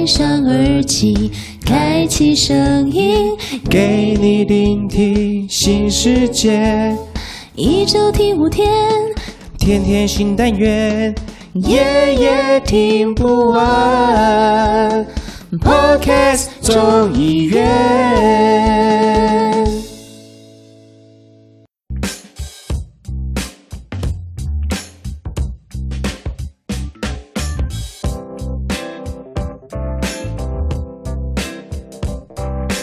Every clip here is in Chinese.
戴上耳机，开启声音，给你聆听新世界，一周听五天，天天新单元，夜夜听不完。Podcast 众议院。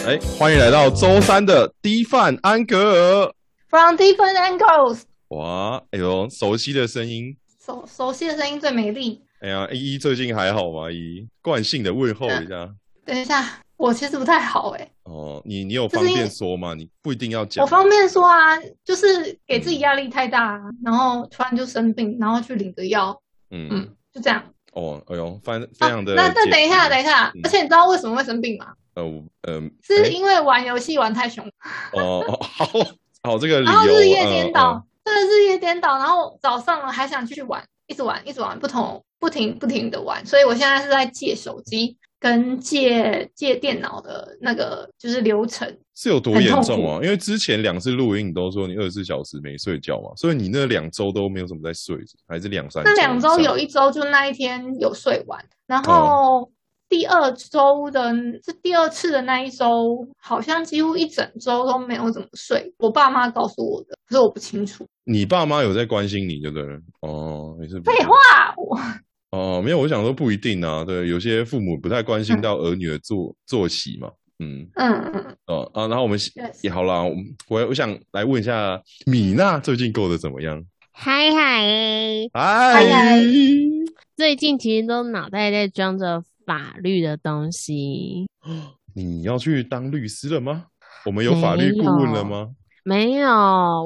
哎，欢迎来到周三的低饭安格尔。From different angles，哇，哎呦，熟悉的声音。熟熟悉的声音最美丽。哎呀，依依最近还好吗？依依惯性的问候一下。等一下，我其实不太好哎、哦，你你有方便说吗？你不一定要讲。我方便说啊，就是给自己压力太大，啊然后突然就生病，然后去领个药，嗯嗯，就这样。哦，哎呦，非非常的、啊、那那等一下，等一下，嗯而且你知道为什么会生病吗？呃，嗯呃，是因为玩游戏玩太凶，哦哦，好好，这个理由，然后日夜颠嗯。倒，真的日夜颠倒，然后早上了还想继续玩，一直玩，一直玩，不同不停不停的玩，所以我现在是在借手机跟借借电脑的那个就是流程。是有多严重啊？因为之前两次录音你都说你二十四小时没睡觉嘛，所以你那两周都没有怎么在睡，还是两三那两？周有一周就那一天有睡完，然哦。后第二周的是第二次的那一周，好像几乎一整周都没有怎么睡。我爸妈告诉我的，可是我不清楚。你爸妈有在关心你，对不对了？哦，也是。废话，我哦，没有，我想说不一定啊。对，有些父母不太关心到儿女的作作息嘛。嗯，嗯嗯，哦啊，然后我们也好啦，我我我想来问一下米娜最近过得怎么样？嗨嗨，嗨嗨最近其实都脑袋在装着法律的东西，你要去当律师了吗？我们有法律顾问了吗？没有，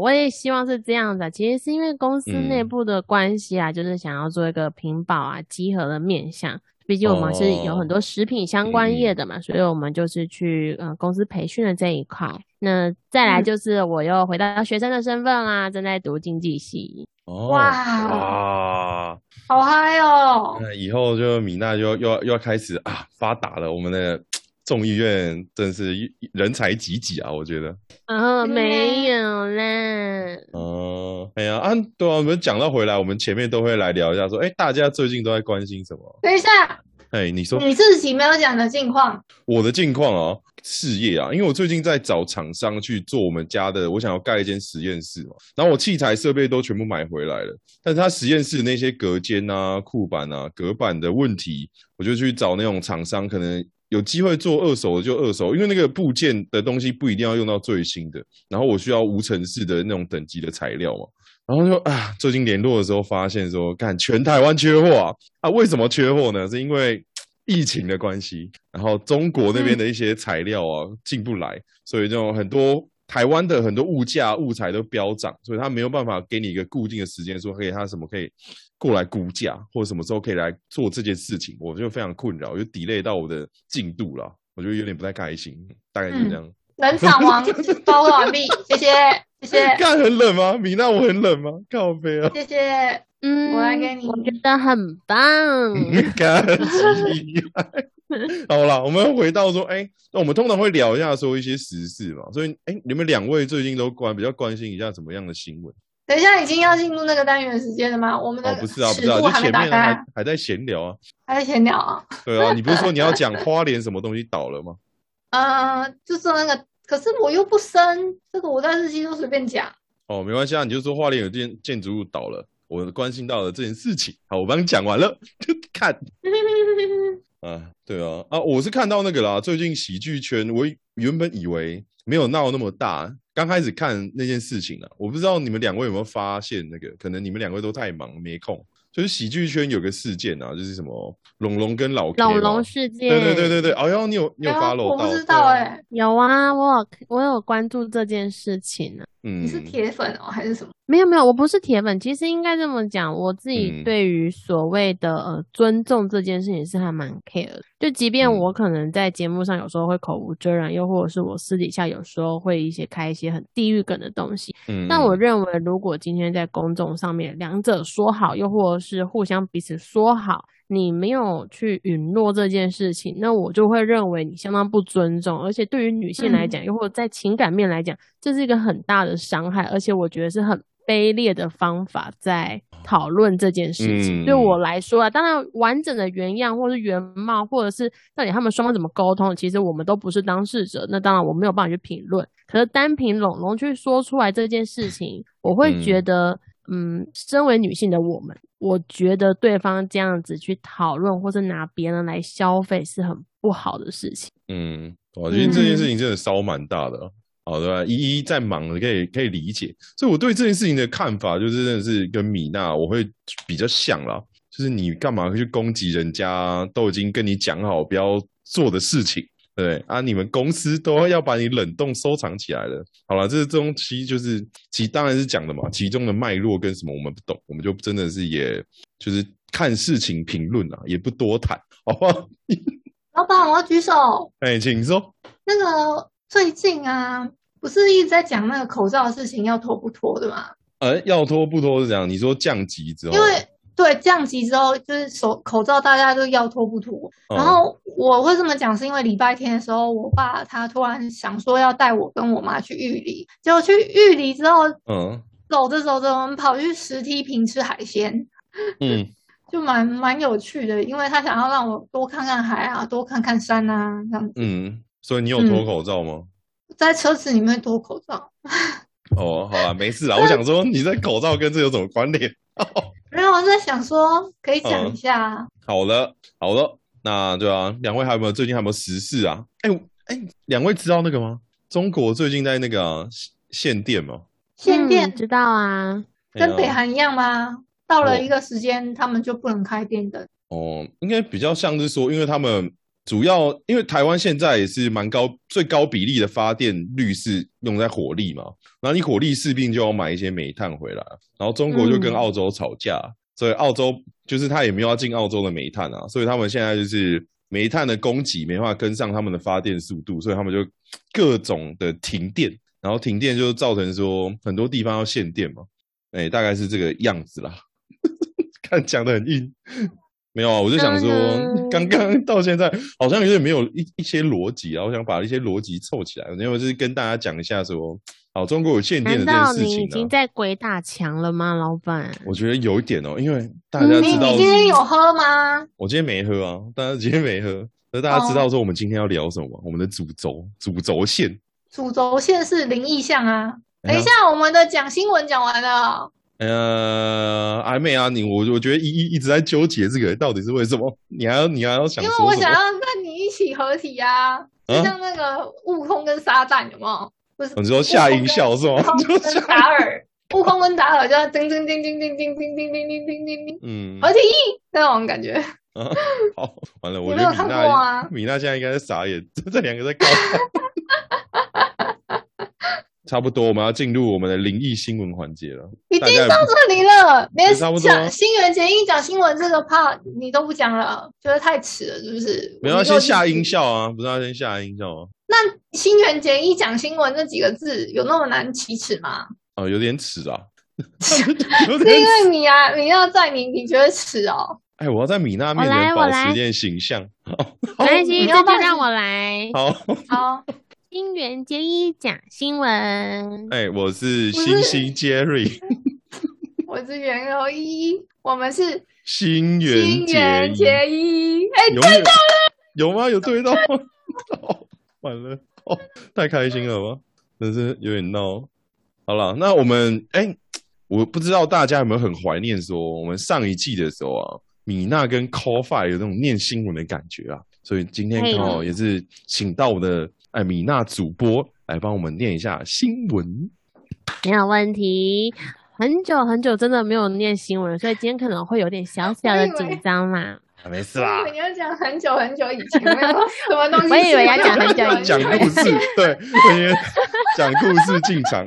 我也希望是这样的。其实是因为公司内嗯部的关系啊，就是想要做一个屏保啊、集合的面向。毕竟我们是有很多食品相关业的嘛，所以我们就是去呃公司培训的这一块。那再来嗯就是我又回到学生的身份啦，正在读经济系。哦，哇哇，好嗨哦！那以后就米娜就又要又要开始啊发达了，我们的众议院真是人才济济啊，我觉得。哦，没嗯有啦。哦，哎呀啊，对啊，我们讲到回来，我们前面都会来聊一下，说，哎，大家最近都在关心什么？等一下，哎，你说你自己没有讲的近况，我的近况啊，事业啊，因为我最近在找厂商去做我们家的，我想要盖一间实验室嘛，然后我器材设备都全部买回来了，但是他实验室的那些隔间啊、库板啊、隔板的问题，我就去找那种厂商，可能有机会做二手的就二手，因为那个部件的东西不一定要用到最新的，然后我需要无尘室的那种等级的材料嘛。然后就啊，最近联络的时候发现说，看全台湾缺货啊！啊，为什么缺货呢？是因为疫情的关系，然后中国那边的一些材料啊进不来，所以这种很多台湾的很多物价物材都飙涨，所以他没有办法给你一个固定的时间，说可以他什么可以过来估价，或者什么时候可以来做这件事情，我就非常困扰，就 delay 到我的进度了，我就有点不太开心，大概就这样。冷场王报告完毕，谢谢谢谢干很冷吗？米娜我很冷吗？靠背啊！谢谢。嗯，我来给你我觉得很棒。干起来。好啦，我们回到说，哎、那我们通常会聊一下说一些时事嘛，所以，哎、你们两位最近都关比较关心一下什么样的新闻？等一下，已经要进入那个单元时间了吗？我们的哦，不是啊，不是啊，就前面还还在闲聊啊。还在闲聊啊。对啊，你不是说你要讲花莲什么东西倒了吗？呃，就是那个，可是我又不生，这个我在日记都随便讲。哦，没关系啊，你就说花莲有建建筑物倒了，我关心到了这件事情。好，我帮你讲完了，就 看 啊，对啊，啊，我是看到那个啦，最近喜剧圈，我原本以为没有闹那么大，刚开始看那件事情啊，我不知道你们两位有没有发现那个，可能你们两位都太忙没空。就是喜剧圈有个事件啊，就是什么龙龙跟老龙龙事件，对对对对对，哎呦，你有你有哎呦 follow 到？我不知道哎、有啊，我有我有关注这件事情呢、嗯，你是铁粉哦，还是什么？没有没有，我不是铁粉。其实应该这么讲，我自己嗯对于所谓的呃尊重这件事情是还蛮 care 的。就即便嗯我可能在节目上有时候会口无遮拦，又或者是我私底下有时候会一些开一些很地域梗的东西，嗯，但我认为如果今天在公众上面两者说好，又或者是互相彼此说好。你没有去允诺这件事情，那我就会认为你相当不尊重，而且对于女性来讲，又或者在情感面来讲，这是一个很大的伤害，而且我觉得是很卑劣的方法在讨论这件事情。嗯对我来说啊，当然完整的原样或是原貌，或者是到底他们双方怎么沟通，其实我们都不是当事者，那当然我没有办法去评论。可是单凭龙龙去说出来这件事情，我会觉得。嗯，嗯身为女性的我们，我觉得对方这样子去讨论，或者拿别人来消费，是很不好的事情。嗯，我觉得这件事情真的烧蛮大的。好的，一一在忙的，可以可以理解。所以我对这件事情的看法，就是真的是跟米娜我会比较像啦。就是你干嘛去攻击人家都已经跟你讲好不要做的事情，对啊，你们公司都要把你冷冻收藏起来了。好了，这是东西就是其当然是讲的嘛，其中的脉络跟什么我们不懂，我们就真的是也就是看事情评论啊，也不多谈，好不好？老板，我要举手。哎，请说。那个最近啊，不是一直在讲那个口罩的事情要脱不脱的吗？呃，要脱不脱是这样？你说降级之后，因为对降级之后，就是手口罩大家都要脱不脱。嗯然后我会这么讲，是因为礼拜天的时候，我爸他突然想说要带我跟我妈去玉里，结果去玉里之后，嗯走着走着，我们跑去石梯坪吃海鲜，嗯 就蛮蛮有趣的，因为他想要让我多看看海啊，多看看山啊，这样子。嗯，所以你有脱口罩吗？在车子里面脱口罩，哦，好啊，没事啦。我想说，你在口罩跟这有什么关联？我在想说可以讲一下啊。好了，好了，那对啊，两位还有没有最近还有没有时事啊？哎哎，两位知道那个吗？中国最近在那个啊限电吗？限电嗯知道啊，跟北韩一样吗？到了哦一个时间，他们就不能开电灯。哦，应该比较像是说，因为他们主要因为台湾现在也是蛮高最高比例的发电率是用在火力嘛，然后你火力势必就要买一些煤炭回来，然后中国就跟嗯澳洲吵架，所以澳洲就是他也没有要进澳洲的煤炭啊，所以他们现在就是煤炭的供给没办法跟上他们的发电速度，所以他们就各种的停电，然后停电就造成说很多地方要限电嘛，哎，大概是这个样子啦。看讲的很硬，没有啊，我就想说，嗯刚刚 到现在好像有点没有一一些逻辑啊，我想把一些逻辑凑起来，因为就是跟大家讲一下说，好，中国有限电的这件事情你已经、在鬼打墙了吗，老板？我觉得有一点哦，因为大家知道，你今天有喝吗？我今天没喝啊，大家今天没喝，那大家知道说我们今天要聊什么吗？我们的主轴主轴线，主轴线是灵异项啊。等一下，我们的讲新闻讲完了，呃，还没啊，你我我觉得一一一直在纠结这个到底是为什么，你还要你还要想因为？我想要跟你一起合体啊，就像那个悟空跟沙旦有没有？不是，你说下音效是吗 就达尔，悟空跟达尔就要叮叮叮叮叮叮叮叮叮叮叮叮叮，嗯，好听那种感觉。啊，好，完了，我觉得米没有看过娜啊米娜现在应该在傻眼，这这两个在搞。差不多，我们要进入我们的灵异新闻环节了。已经到这里了，连讲新垣结衣讲新闻这个 part 你都不讲了，觉得太迟了，是不是？没有先下音效啊，不是要先下音效吗？那新垣结衣讲新闻这几个字有那么难启齿吗？哦，有点迟啊，有是因为米啊米要在你，你觉得迟哦？哎，我要在米娜面前保持一点形象。好，没关系，你这就让我来。好，好，新垣结衣讲新闻，哎，我是星星 Jerry，我是袁柔一，我们是新新垣垣结结衣。哎，对到了有吗？有对到吗？哦 完了，哦，太开心了吗？真是有点闹。好了，那我们哎、我不知道大家有没有很怀念说，我们上一季的时候啊，米娜跟 Call Five 有那种念新闻的感觉啊，所以今天嘿刚好也是请到我的哎米娜主播来帮我们念一下新闻。没有问题。很久很久真的没有念新闻，所以今天可能会有点小小的紧张嘛。啊，没事我以为你要讲很久很久以前，的什么东西。我以为要讲很久以前讲故事，对，讲故事进场。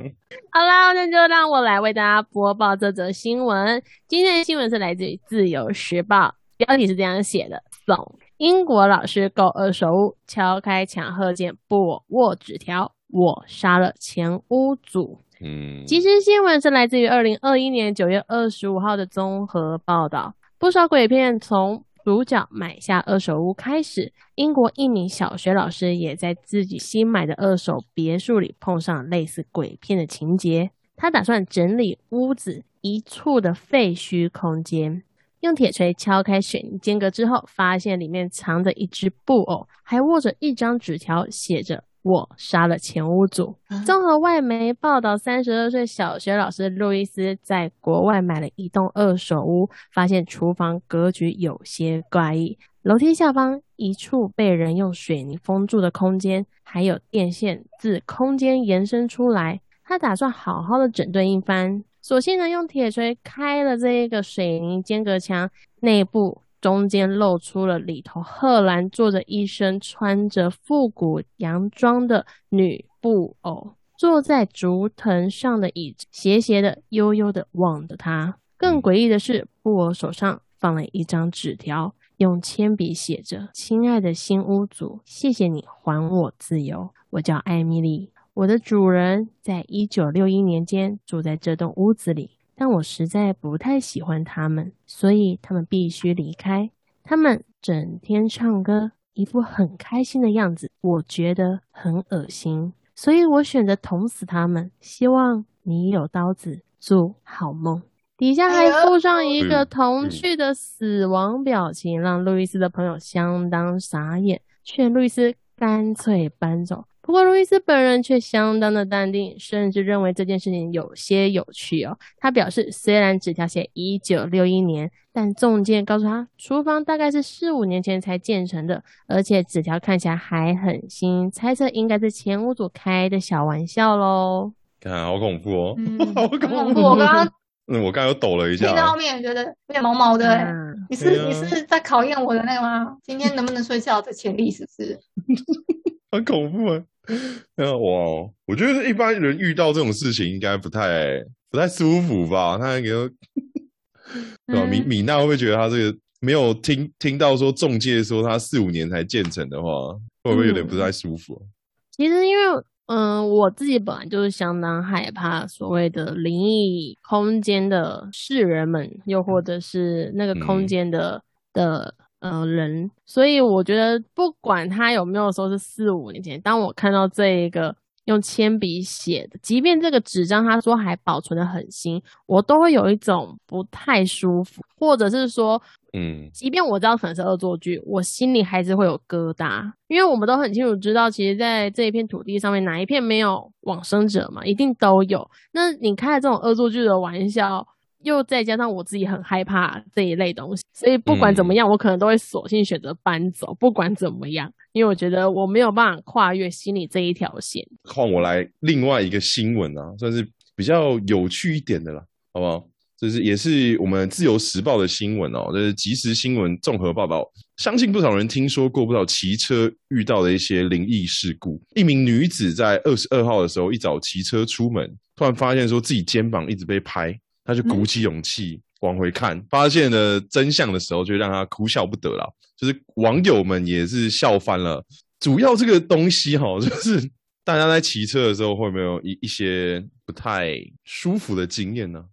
好啦，那就让我来为大家播报这则新闻。今天的新闻是来自于《自由时报》，标题是这样写的：送英国老师购二手屋，敲开墙贺见，不握纸条，我杀了前屋主。嗯，其实新闻是来自于二零二一年九月二十五号的综合报道。不少鬼片从主角买下二手屋开始，英国一名小学老师也在自己新买的二手别墅里碰上类似鬼片的情节。他打算整理屋子一处的废墟空间，用铁锤敲开水泥间隔之后，发现里面藏着一只布偶，还握着一张纸条，写着。我杀了前屋主。综合外媒报道，三十二岁小学老师路易斯在国外买了一栋二手屋，发现厨房格局有些怪异，楼梯下方一处被人用水泥封住的空间，还有电线自空间延伸出来。他打算好好的整顿一番，索性呢用铁锤开了这一个水泥间隔墙内部。中间露出了里头，赫然坐着一身穿着复古洋装的女布偶，坐在竹藤上的椅子，斜斜的、悠悠的望着他。更诡异的是，布偶手上放了一张纸条，用铅笔写着：“亲爱的新屋主，谢谢你还我自由。我叫艾米丽，我的主人在一九六一年间住在这栋屋子里。”但我实在不太喜欢他们，所以他们必须离开。他们整天唱歌，一副很开心的样子，我觉得很恶心，所以我选择捅死他们。希望你有刀子，祝好梦。底下还附上一个童趣的死亡表情，让路易斯的朋友相当傻眼，劝路易斯干脆搬走。不过，路易斯本人却相当的淡定，甚至认为这件事情有些有趣哦。他表示，虽然纸条写一九六一年，但中介告诉他，厨房大概是四五年前才建成的，而且纸条看起来还很新，猜测应该是前屋主开的小玩笑喽。看，好恐怖哦，好恐怖！我刚刚，嗯，我刚刚又抖了一下，听到后面觉得有点毛毛的。你是你是在考验我的那个吗？今天能不能睡觉的潜力是不是？很恐怖啊！哇，我觉得一般人遇到这种事情应该不太不太舒服吧？他给 对吧？米米娜会不会觉得他这个没有听听到说中介说他四五年才建成的话，会不会有点不太舒服？其实因为嗯，我自己本来就是相当害怕所谓的灵异空间的世人们，又或者是那个空间的的。呃，人，所以我觉得不管他有没有说是四五年前，当我看到这一个用铅笔写的，即便这个纸张他说还保存的很新，我都会有一种不太舒服，或者是说，嗯，即便我知道可能是恶作剧，我心里还是会有疙瘩，因为我们都很清楚知道，其实在这一片土地上面，哪一片没有往生者嘛，一定都有。那你开这种恶作剧的玩笑。又再加上我自己很害怕这一类东西，所以不管怎么样，我可能都会索性选择搬走。不管怎么样，因为我觉得我没有办法跨越心理这一条线。换我来另外一个新闻啊，算是比较有趣一点的啦，好不好？这是也是我们自由时报的新闻哦，这是即时新闻综合报道。相信不少人听说过不少骑车遇到的一些灵异事故。一名女子在二十二号的时候一早骑车出门，突然发现说自己肩膀一直被拍。他就鼓起勇气往回看，发现了真相的时候，就让他哭笑不得了。就是网友们也是笑翻了。主要这个东西哈，就是大家在骑车的时候，会没有一一些不太舒服的经验呢？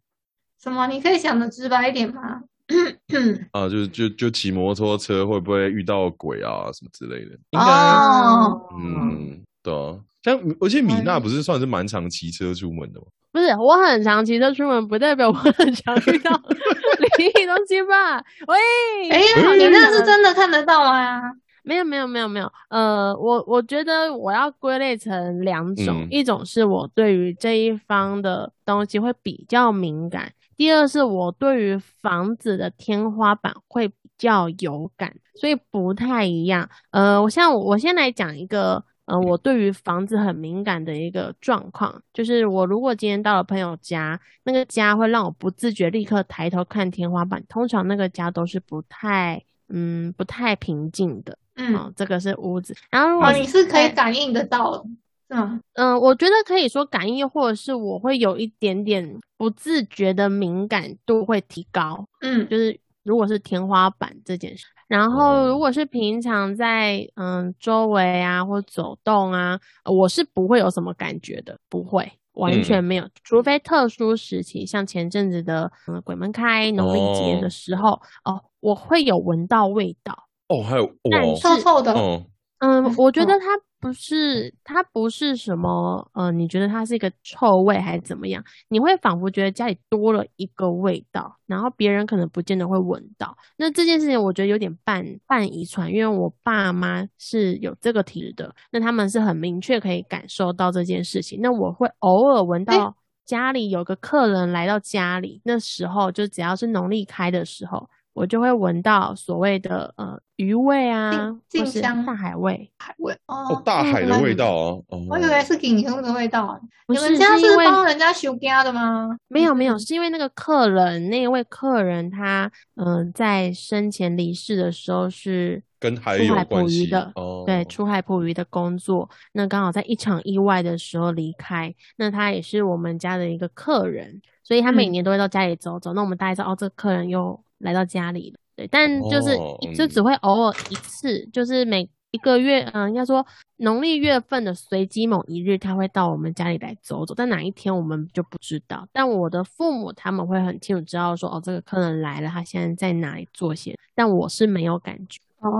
什么？你可以想的直白一点吗？啊，就就就骑摩托车会不会遇到鬼啊什么之类的？应该，嗯，对啊。像而且米娜不是算是蛮常骑车出门的吗？不是，我很常骑车出门，不代表我很常遇到 灵异东西吧？喂，哎，你那是真的看得到吗？没有，没有，没有，没有。呃，我我觉得我要归类成两种，一种是我对于这一方的东西会比较敏感，第二是我对于房子的天花板会比较有感，所以不太一样。呃，我像我先来讲一个。嗯，我对于房子很敏感的一个状况，就是我如果今天到了朋友家，那个家会让我不自觉立刻抬头看天花板，通常那个家都是不太，嗯，不太平静的。嗯，这个是屋子。然后如果你是可以感应得到，是吗？嗯，我觉得可以说感应，或者是我会有一点点不自觉的敏感度会提高。嗯，就是。如果是天花板这件事，然后如果是平常在嗯周围啊或走动啊，我是不会有什么感觉的，不会。完全没有，除非特殊时期，像前阵子的嗯鬼门开、农历节的时候，哦，我会有闻到味道。哦，还有但哦，臭臭的，哦，嗯，我觉嗯。得它不是，它不是什么，呃，你觉得它是一个臭味还是怎么样？你会仿佛觉得家里多了一个味道，然后别人可能不见得会闻到。那这件事情我觉得有点半半遗传，因为我爸妈是有这个体质的，那他们是很明确可以感受到这件事情。那我会偶尔闻到家里有个客人来到家里，那时候就只要是农历开的时候。我就会闻到所谓的呃鱼味啊，或是静香大海味，海味哦哦，，大海的味道啊，哦，我以为是锦香的味道。不是你们家是帮人家修家的吗？没有没有，是因为那个客人那一位客人他嗯、呃在生前离世的时候是跟海出海有关系捕鱼的，哦，对，出海捕鱼的工作，那刚好在一场意外的时候离开，那他也是我们家的一个客人，所以他每嗯。年都会到家里走走，那我们大概知道哦，这个客人又来到家里了，对，但就是就只会偶尔一次，就是每一个月，嗯，应该说农历月份的随机某一日，他会到我们家里来走走，但哪一天我们就不知道。但我的父母他们会很清楚知道说，哦，这个客人来了，他现在在哪里做些，但我是没有感觉。哦，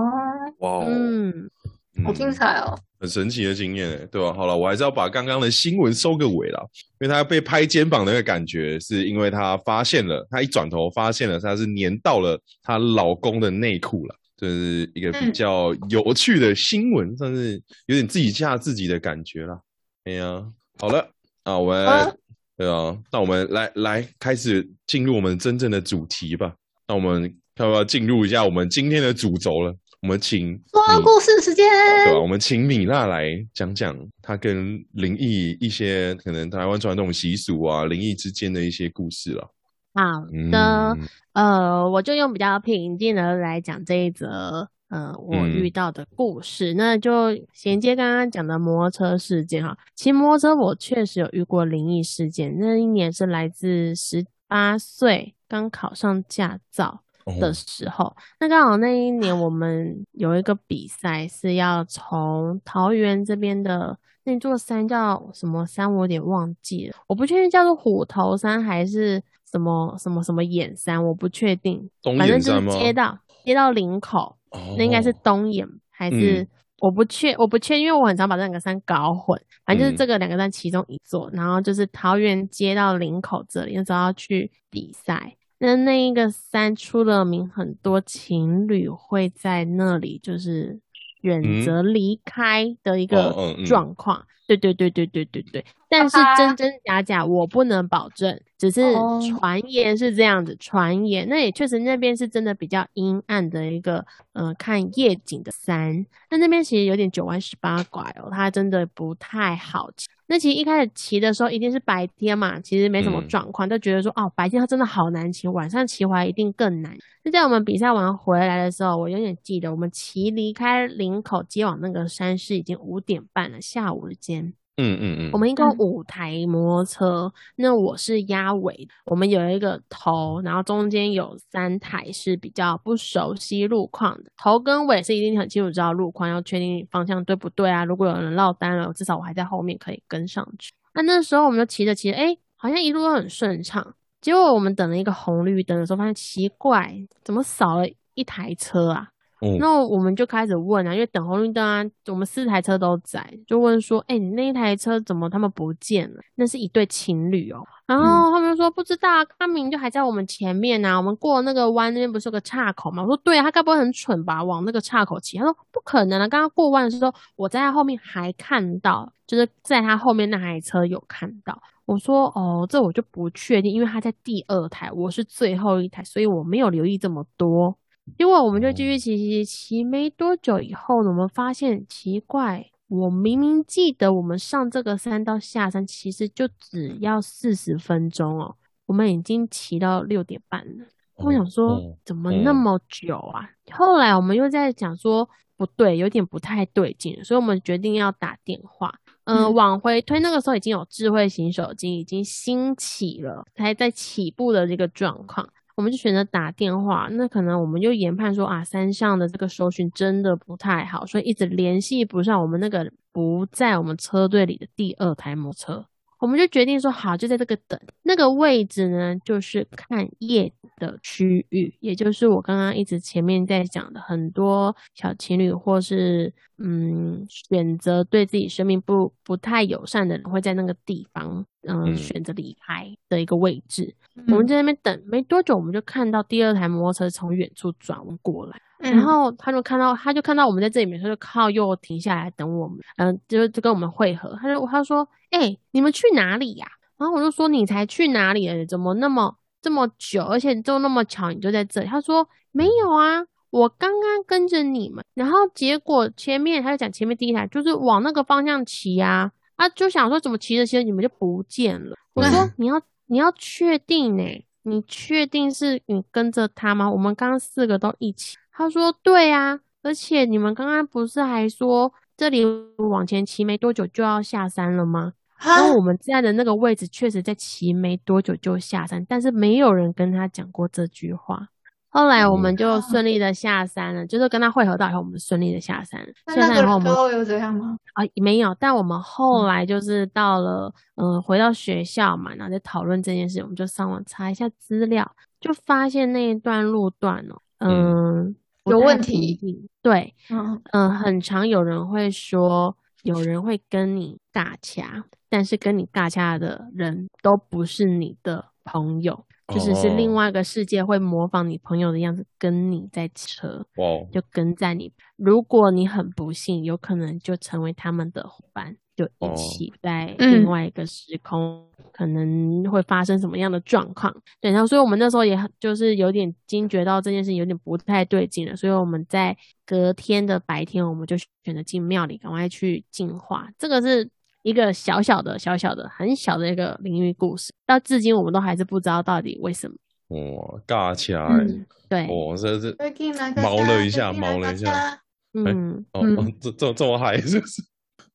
哇哦，嗯，嗯好精彩哦！很神奇的经验欸，对吧？好了，我还是要把刚刚的新闻收个尾啦，因为他被拍肩膀的那个感觉，是因为她发现了，她一转头发现了，她是粘到了她老公的内裤了，这是一个比嗯较有趣的新闻，算是有点自己吓自己的感觉啦。哎呀，好了，啊，我们、啊对啊，那我们来来开始进入我们真正的主题吧。那我们要不要进入一下我们今天的主轴了？我们请米说故事时间，对吧？我们请米娜来讲讲她跟灵异一些可能台湾传统习俗啊、灵异之间的一些故事了。好嗯，的，呃，我就用比较平静的来讲这一则，呃，我嗯遇到的故事。那就衔接刚刚讲的摩托车事件哈，骑摩托车我确实有遇过灵异事件。那一年是来自十八岁刚考上驾照哦的时候，那刚好那一年我们有一个比赛是要从桃园这边的那座山叫什么山，我有点忘记了，我不确定叫做虎头山还是什么什么什么眼山，我不确定，东反正就？是接到接到林口，哦那应该是东眼还是、嗯我不确我不确，因为我很常把这两个山搞混。反正就是嗯这个两个山其中一座，然后就是桃园接到林口这里，那时候要去比赛。那那一个山出了名，很多情侣会在那里就是选嗯。择离开的一个状况。对对对对对对对，但是真真假假我不能保证，只是哦。传言是这样子，传言。那也确实那边是真的比较阴暗的一个呃看夜景的山，那那边其实有点九弯十八拐哦，它真的不太好骑。那其实一开始骑的时候一定是白天嘛，其实没什么嗯状况，就觉得说哦白天它真的好难骑，晚上骑回来一定更难。那在我们比赛完回来的时候，我永远记得我们骑离开林口接往那个山是已经五点半了，下午的间。嗯嗯嗯，我们一共五台摩托车，那我是压尾，我们有一个头，然后中间有三台是比较不熟悉路况的，头跟尾是一定很清楚知道路况，要确定方向对不对啊。如果有人落单了，至少我还在后面可以跟上去。那那时候我们就骑着骑着，哎，好像一路都很顺畅。结果我们等了一个红绿灯的时候，发现奇怪，怎么少了一台车啊？哦那我们就开始问啊，因为等红绿灯啊，我们四台车都在，就问说，哎、你那一台车怎么他们不见了？那是一对情侣哦。然后他们就说不知道啊，他明明就还在我们前面啊，我们过那个弯那边不是有个岔口吗？我说对啊，他该不会很蠢吧，往那个岔口骑？他说不可能啊，刚刚过弯的时候我在他后面还看到，就是在他后面那台车有看到。我说哦，这我就不确定，因为他在第二台，我是最后一台，所以我没有留意这么多。结果我们就继续骑骑骑骑，没多久以后呢，我们发现奇怪，我明明记得我们上这个山到下山其实就只要四十分钟哦，我们已经骑到六点半了。我想说哦怎么那么久啊？后来我们又在讲说不对，有点不太对劲，所以我们决定要打电话。嗯、嗯往回推，那个时候已经有智慧型手机已经兴起了，还在起步的这个状况。我们就选择打电话，那可能我们就研判说啊，山上的这个搜寻真的不太好，所以一直联系不上我们那个不在我们车队里的第二台摩托车。我们就决定说好，就在这个等那个位置呢，就是看夜的区域，也就是我刚刚一直前面在讲的，很多小情侣或是嗯选择对自己生命不不太友善的人会在那个地方嗯嗯选择离开的一个位置。我们在那边等没多久，我们就看到第二台摩托车从远处转过来。嗯，然后他就看到，他就看到我们在这里面，他就靠右停下来等我们，嗯、就就跟我们会合。他就他说：“哎、你们去哪里呀、然后我就说：“你才去哪里？怎么那么这么久？而且就那么巧，你就在这里。”他说：“没有啊，我刚刚跟着你们，然后结果前面他就讲前面第一台就是往那个方向骑啊，啊就想说怎么骑着骑着你们就不见了。”我说：“你要你要确定呢、你确定是你跟着他吗？我们刚刚四个都一起。”他说：“对啊，而且你们刚刚不是还说这里往前骑没多久就要下山了吗？然啊后我们在的那个位置确实在骑没多久就下山，但是没有人跟他讲过这句话。后来我们就顺利的下山了，就是跟他会合到以后，我们顺利的下山了。那那个下山以后，我们有怎样吗？啊，没有，但我们后来就是到了，嗯、回到学校嘛，然后在讨论这件事，我们就上网查一下资料，就发现那一段路段哦，嗯，有问题对，嗯，嗯、很常有人会说，有人会跟你尬掐，但是跟你尬掐的人都不是你的朋友，就是是另哦外一个世界会模仿你朋友的样子跟你在车。哇哦，就跟在你。如果你很不幸，有可能就成为他们的伙伴，就一哦起在嗯另外一个时空，可能会发生什么样的状况。对，然后所以我们那时候也很就是有点惊觉到这件事情有点不太对劲了，所以我们在隔天的白天，我们就选择进庙里，赶快去净化。这个是。一个小小的、小小的、很小的一个灵异故事，到至今我们都还是不知道到底为什么。哇，尬起来，嗯对，哦，这这最近那个毛了一下毛了一下嗯，哦嗯哦，这这这么嗨是不是？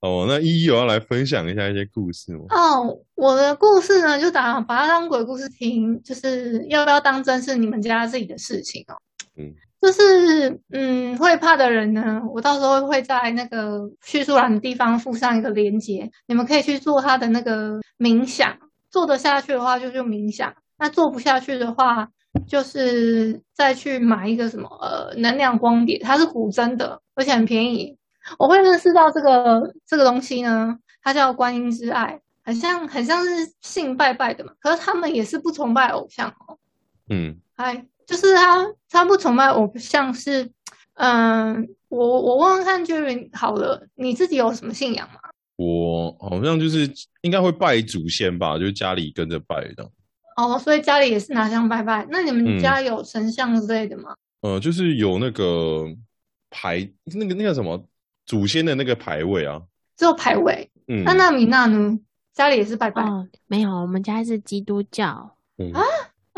哦，那依依有要来分享一下一些故事吗？哦，我的故事呢，就打把它当鬼故事听，就是要不要当真是你们家自己的事情哦。嗯，就是嗯，会怕的人呢，我到时候会在那个叙述栏的地方附上一个链接，你们可以去做他的那个冥想，做得下去的话就就冥想，那做不下去的话，就是再去买一个什么呃能量光碟，它是古筝的，而且很便宜。我会认识到这个这个东西呢，它叫观音之爱，很像很像是信拜拜的嘛，可是他们也是不崇拜偶像哦。嗯，哎，就是他他不崇拜偶像是，嗯，我我问问看 Jerry 好了，你自己有什么信仰吗？我好像就是应该会拜祖先吧，就是家里跟着拜的。哦，所以家里也是拿香拜拜，那你们嗯家有神像之类的吗？呃，就是有那个牌，那个那个什么祖先的那个牌位啊。只有牌位。嗯，那那米娜呢？家里也是拜拜。哦，没有，我们家是基督教。嗯啊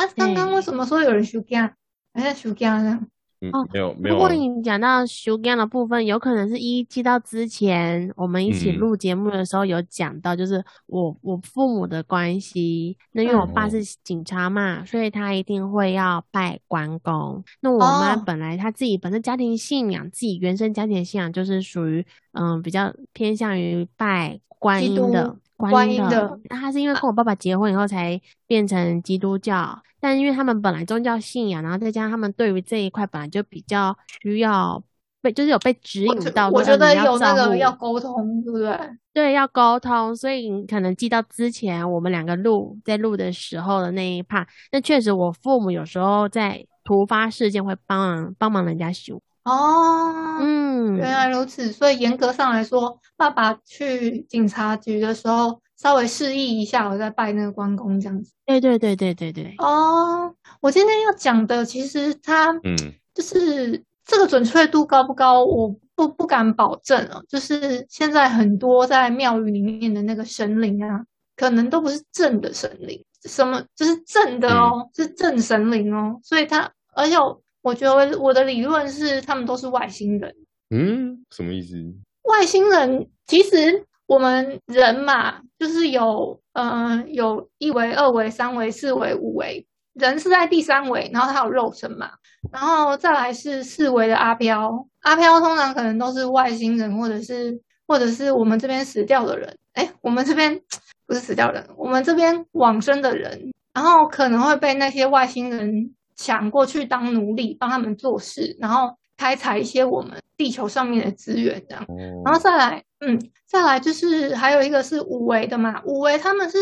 啊，刚刚为什么说有人休假？还在修家这样？嗯哦没有没有啊，如果你讲到休假的部分，有可能是一记到之前我们一起嗯录节目的时候有讲到，就是我我父母的关系。那因为我爸嗯是警察嘛，所以他一定会要拜关公。那我妈哦本来她自己本身家庭信仰，自己原生家庭信仰就是属于嗯比较偏向于拜观音的。观音的那他是因为跟我爸爸结婚以后才变成基督教，但因为他们本来宗教信仰，然后再加上他们对于这一块本来就比较需要被，就是有被指引到说，我觉得有那个要沟通，对不对？对，要沟通，所以你可能记到之前我们两个录在录的时候的那一 part，那确实我父母有时候在突发事件会帮忙帮忙人家修，哦，嗯，原来如此，所以严格上来说，爸爸去警察局的时候，稍微示意一下，我在拜那个关公这样子。对对对对对对，哦，我今天要讲的，其实它嗯就是这个准确度高不高，我不不敢保证哦。就是现在很多在庙宇里面的那个神灵啊，可能都不是正的神灵，什么就是正的哦，是正神灵哦。所以他，而且我我觉得我的理论是，他们都是外星人。嗯，什么意思？外星人其实我们人嘛，就是有呃有一维、二维、三维、四维、五维，人是在第三维，然后他有肉身嘛，然后再来是四维的阿飘，阿飘通常可能都是外星人或者是或者是我们这边死掉的人，哎，我们这边不是死掉人，我们这边往生的人，然后可能会被那些外星人抢过去当奴隶，帮他们做事，然后开采一些我们地球上面的资源，这样。哦然后再来，嗯，再来就是还有一个是五维的嘛，五维他们是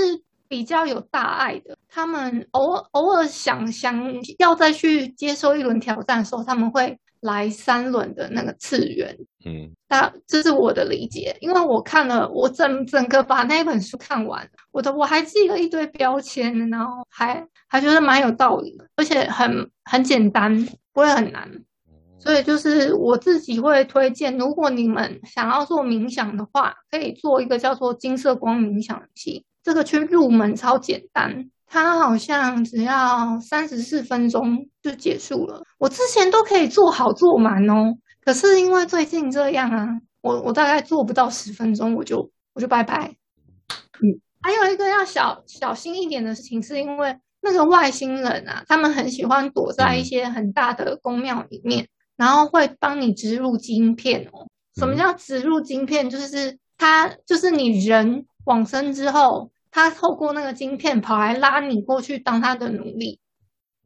比较有大爱的，他们偶尔偶尔想想要再去接受一轮挑战的时候，他们会来三轮的那个次元。嗯那这是我的理解，因为我看了，我整整个把那本书看完，我的我还记了一堆标签，然后还还觉得蛮有道理的，而且很很简单，不会很难。所以就是我自己会推荐，如果你们想要做冥想的话，可以做一个叫做金色光冥想器，这个去入门超简单，它好像只要三十四分钟就结束了。我之前都可以做好做满哦，可是因为最近这样啊，我我大概做不到十分钟，我就我就拜拜。嗯，还有一个要小小心一点的事情，是因为那个外星人啊，他们很喜欢躲在一些很大的宫庙里面。然后会帮你植入晶片哦。什么叫植入晶片？就是他，就是你人往生之后，他透过那个晶片跑来拉你过去当他的奴隶，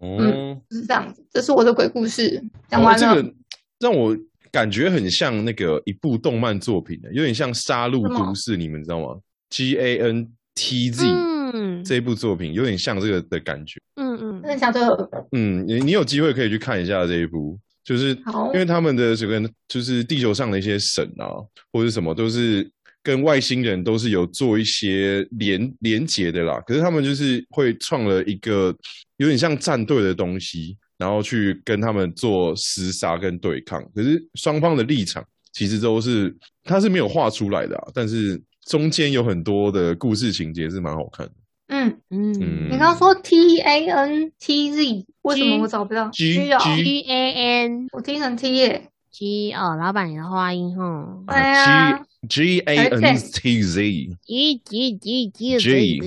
嗯，就是这样子。这是我的鬼故事，讲完了。哦这个让我感觉很像那个一部动漫作品的，有点像《杀戮都市》，你们知道吗？G A N T Z、嗯这一部作品有点像这个的感觉。嗯嗯真的假的？嗯，你你有机会可以去看一下这一部，就是因为他们的这个就是地球上的一些神啊，或者什么都是跟外星人都是有做一些连连结的啦。可是他们就是会创了一个有点像战队的东西，然后去跟他们做厮杀跟对抗。可是双方的立场其实都是他是没有画出来的啊，但是中间有很多的故事情节是蛮好看的。嗯，嗯嗯你刚刚说 T A N T Z，为什么我找不到 G 哦 G，G A N 我听成 T 耶。G 哦，老板你的话音哈对啊 G G A N T Z。，G G G G G。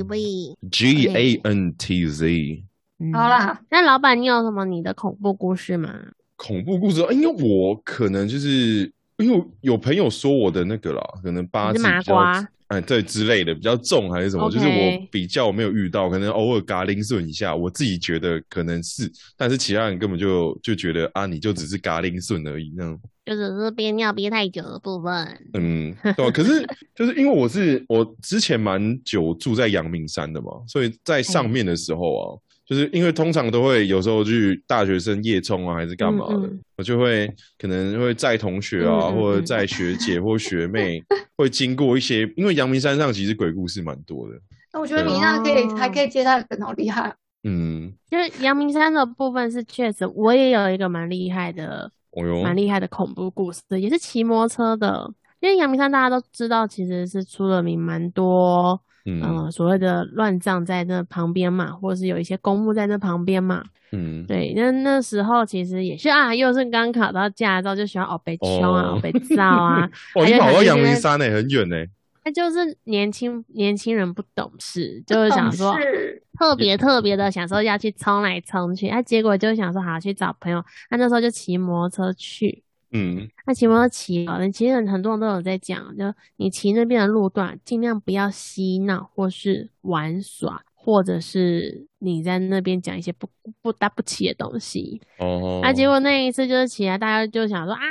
G A N T Z 嗯好，啦，那老板你有什么你的恐怖故事吗？恐怖故事，因为我可能就是因为有朋友说我的那个啦，可能八字比较瓜，哎，对之类的比较重还是什么就是我比较没有遇到，可能偶尔嘎铃顺一下，我自己觉得可能是，但是其他人根本就就觉得啊，你就只是嘎铃顺而已那样。就只是憋尿憋太久的部分。嗯，对吧？可是 就是因为我是我之前蛮久住在阳明山的嘛，所以在上面的时候啊，就是因为通常都会有时候去大学生夜冲啊，还是干嘛的，嗯嗯我就会可能会载同学啊，嗯嗯或者嗯载学姐或学妹，会经过一些，因为阳明山上其实鬼故事蛮多的。那我觉得米娜可以哦还可以接他的梗，好厉害。嗯，就是阳明山的部分是确实，我也有一个蛮厉害的、蛮厉害的恐怖故事，也是骑摩托车的。因为阳明山大家都知道，其实是出了名蛮多，嗯。呃，所谓的乱葬在那旁边嘛，或者是有一些公墓在那旁边嘛。嗯，对，那那时候其实也是啊，又是刚考到驾照，就喜欢哦被冲啊，哦哦被造啊，哦，你跑到阳明山呢、很远呢、那就是年轻年轻人不懂事，就是想说特别特别的想说要去冲来冲去，啊，结果就想说好去找朋友，那那时候就骑摩托车去，嗯，那骑摩托车骑好，其实很多人都有在讲，就你骑那边的路段，尽量不要嬉闹或是玩耍，或者是你在那边讲一些不不搭不起的东西。哦，啊，结果那一次就是起来，大家就想说啊，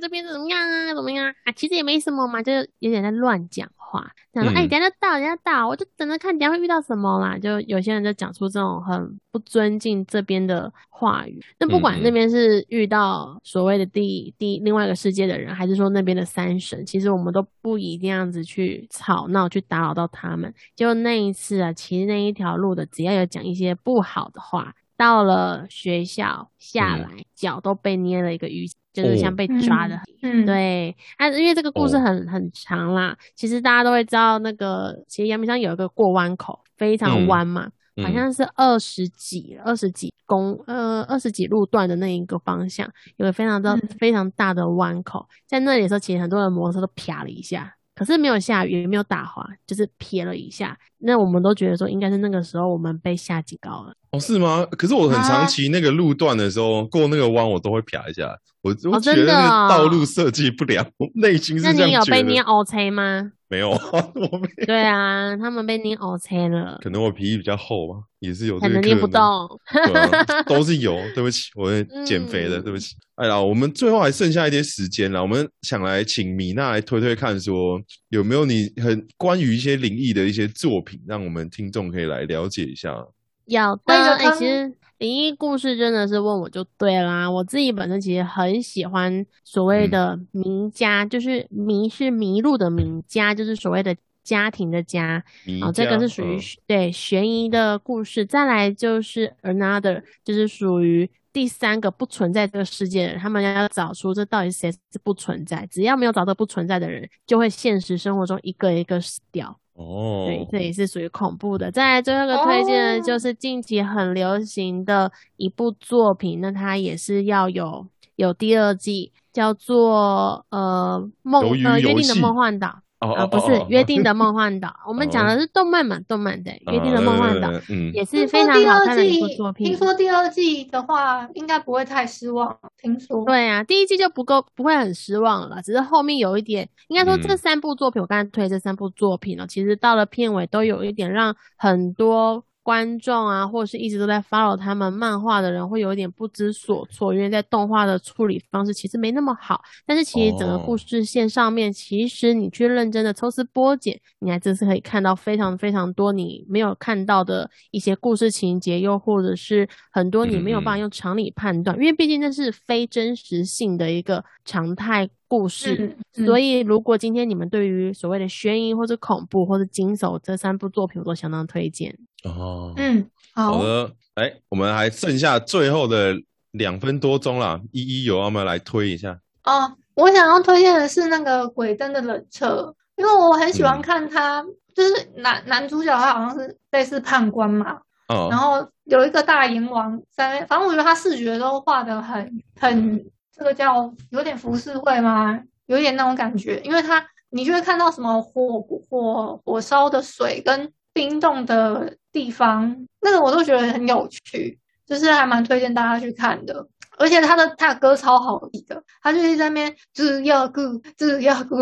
这边怎么样啊，怎么样啊？其实也没什么嘛，就是有点在乱讲话，想说哎，嗯等下就到，等一下到，我就等着看等一下会遇到什么啦。就有些人就讲出这种很不尊敬这边的话语。那不管那边是遇到所谓的第第另外一个世界的人，还是说那边的三神，其实我们都不一定样子去吵闹，去打扰到他们。就那一次啊，其实那一条路的，只要有讲一些不好的话，到了学校下嗯来，脚都被捏了一个淤，就是像哦被抓的。嗯，对，啊，因为这个故事哦很、很长啦，其实大家都会知道，那个其实阳明山有一个过弯口，非常嗯弯嘛，好嗯像是二十几、二十几公呃二十几路段的那一个方向，有个非常的、嗯非常大的弯口，在那里的时候，其实很多人摩托车都啪了一下。可是没有下雨，也没有打滑，就是撇了一下。那我们都觉得说，应该是那个时候我们被下警告了。哦，是吗？可是我很啊长期那个路段的时候，过那个弯我都会撇一下，我我哦觉得道路设计不良，我内心是那你。有被捏 O C 吗？没有，我没有。对啊，他们被捏 O C 了，可能我皮比较厚吧，也是有这可能捏不。动。啊都是有，对不起，我会减肥的，嗯对不起。哎呀，我们最后还剩下一点时间了，我们想来请米娜来推推看，说有没有你很关于一些灵异的一些作品，让我们听众可以来了解一下。有的，哎、其实灵异故事真的是问我就对啦。我自己本身其实很喜欢所谓嗯的名家，就是迷是迷路的迷，家就是所谓的家庭的家。迷哦，这个是属于、嗯对悬疑的故事。再来就是 another，就是属于第三个不存在这个世界的人，他们要找出这到底谁是不存在。只要没有找到不存在的人，就会现实生活中一个一个死掉。哦，对，这也是属于恐怖的。再来最后一个推荐的就是近期很流行的一部作品，那它也是要有有第二季，叫做呃梦呃约定的梦幻岛哦啊、哦不是哦约定的梦幻岛，我们讲哦的是动漫嘛，动漫的约定的梦幻岛也是听非常说第二好看的一部季作，品听。说第二季的话应该不会太失望。听说，对啊，第一季就不够不会很失望了，只是后面有一点，应该说这嗯三部作品，我刚才推这三部作品呢，其实到了片尾都有一点让很多观众啊，或者是一直都在 follow 他们漫画的人，会有一点不知所措，因为在动画的处理方式其实没那么好，但是其实整个故事线上面，其实你去认真的抽丝剥茧，你还真是可以看到非常非常多你没有看到的一些故事情节，又或者是很多你没有办法用常理判断，因为毕竟那是非真实性的一个常态故事。嗯，所以以，如果今天你们对于所谓的悬疑或者恐怖或者惊悚这三部作品，我都相当推荐。哦，嗯，好，好的，哎，我们还剩下最后的两分多钟啦，一一有要不要来推一下？哦，我想要推荐的是那个《鬼灯的冷彻》，因为我很喜欢嗯看他，就是男男主角他好像是类似判官嘛，哦，然后有一个大阎王在，反正我觉得他视觉都画的很很，这个叫有点浮世绘吗？有点那种感觉，因为它你就会看到什么火火火烧的水跟冰冻的地方，那个我都觉得很有趣，就是还蛮推荐大家去看的。而且他的他的歌超好听的，他就一直在那边只要顾只要顾，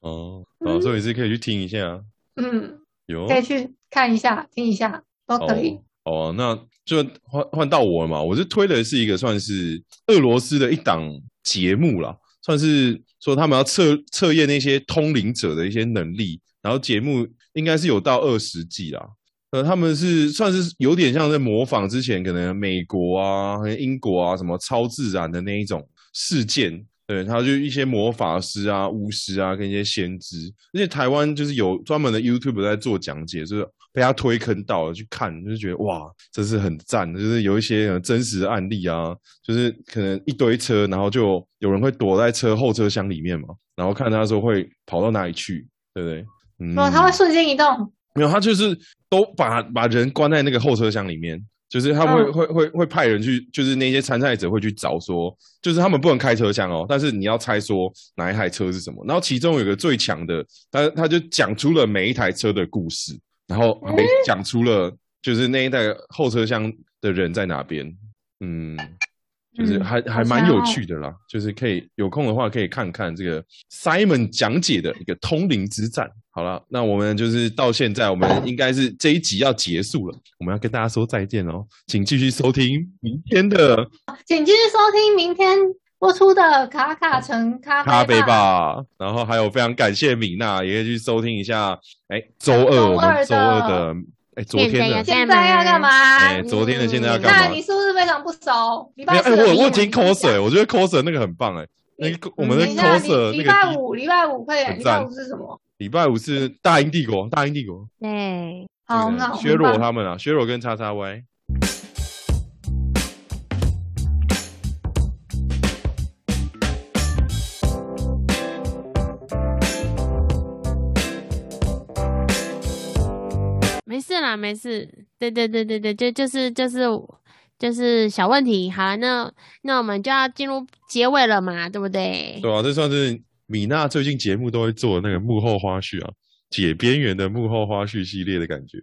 哦，哦，所以是可以去听一下，嗯，有可以去看一下听一下都可以。哦。那就换换到我了嘛，我是推的是一个算是俄罗斯的一档节目啦，算是说他们要测测验那些通灵者的一些能力，然后节目应该是有到二十季啦。呃，他们是算是有点像在模仿之前可能美国啊、英国啊什么超自然的那一种事件，对，他就一些魔法师啊、巫师啊跟一些先知，而且台湾就是有专门的 YouTube 在做讲解，就是被他推坑到了去看，就觉得哇，真是很赞，就是有一些呃真实的案例啊，就是可能一堆车，然后就有人会躲在车后车厢里面嘛，然后看他说会跑到哪里去，对不对？嗯，哦，他会瞬间移动，没有，他就是都把把人关在那个后车厢里面，就是他会、嗯会会会派人去，就是那些参赛者会去找说，就是他们不能开车厢哦，但是你要猜说哪一台车是什么。然后其中有个最强的，他他就讲出了每一台车的故事，然后还讲出了就是那一代后车厢的人在哪边，嗯。就是嗯还好还蛮有趣的啦，就是可以有空的话可以看看这个 Simon 讲解的一个通灵之战。好了，那我们就是到现在，我们应该是这一集要结束了，我们要跟大家说再见哦，请继续收听明天的请继续收听明天播出的《卡卡城咖啡咖啡吧》。然后还有非常感谢米娜，也可以去收听一下。哎，周二我们周二的的哎昨天的现在要现在要干嘛？哎昨天的现在要干嘛那你是不是非常不熟？礼拜四的我我听 coser，我觉得 coser 那个很棒哎，那个我们的，coser 礼拜五，礼拜五快点，礼拜五是什么？礼拜五是大英帝国，大英帝国。对，好，这个那我削弱他们啊，削弱跟叉叉 Y。事啦，没事。对对对对对，就就是就是就是小问题。好，那那我们就要进入结尾了嘛，对不对？对啊，这算是米娜最近节目都会做那个幕后花絮啊，解边缘的幕后花絮系列的感觉。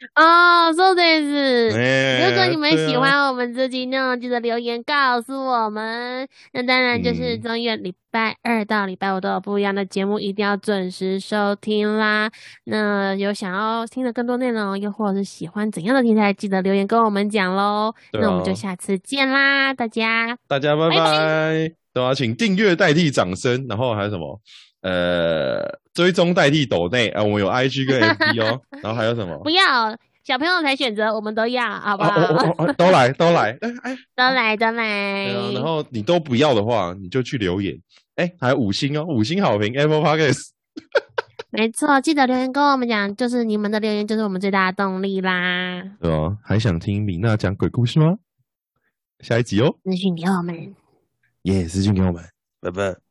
哦，说的是。哎如果你们喜欢我们这集内容，记得留言告诉我们。那当然就是嗯中月礼拜二到礼拜五都有不一样的节目，一定要准时收听啦。那有想要听的更多内容，又或者是喜欢怎样的题材，记得留言跟我们讲喽。对那我们就啊下次见啦，大家。大家拜拜拜。对啊，请订阅代替掌声，然后还有什么？呃，追踪代替抖内啊，我们有 IG 跟 FB 哦，然后还有什么？不要小朋友才选择，我们都要，好不哦好？哦哦哦，都来 都来，哎哎，都来都来。对啊，然后你都不要的话，你就去留言，哎，还有五星哦，五星好评 Apple Podcast。没错，记得留言跟我们讲，就是你们的留言就是我们最大的动力啦。对哦，还想听米娜讲鬼故事吗？下一集哦，私讯给我们。耶，私信给我们，拜拜。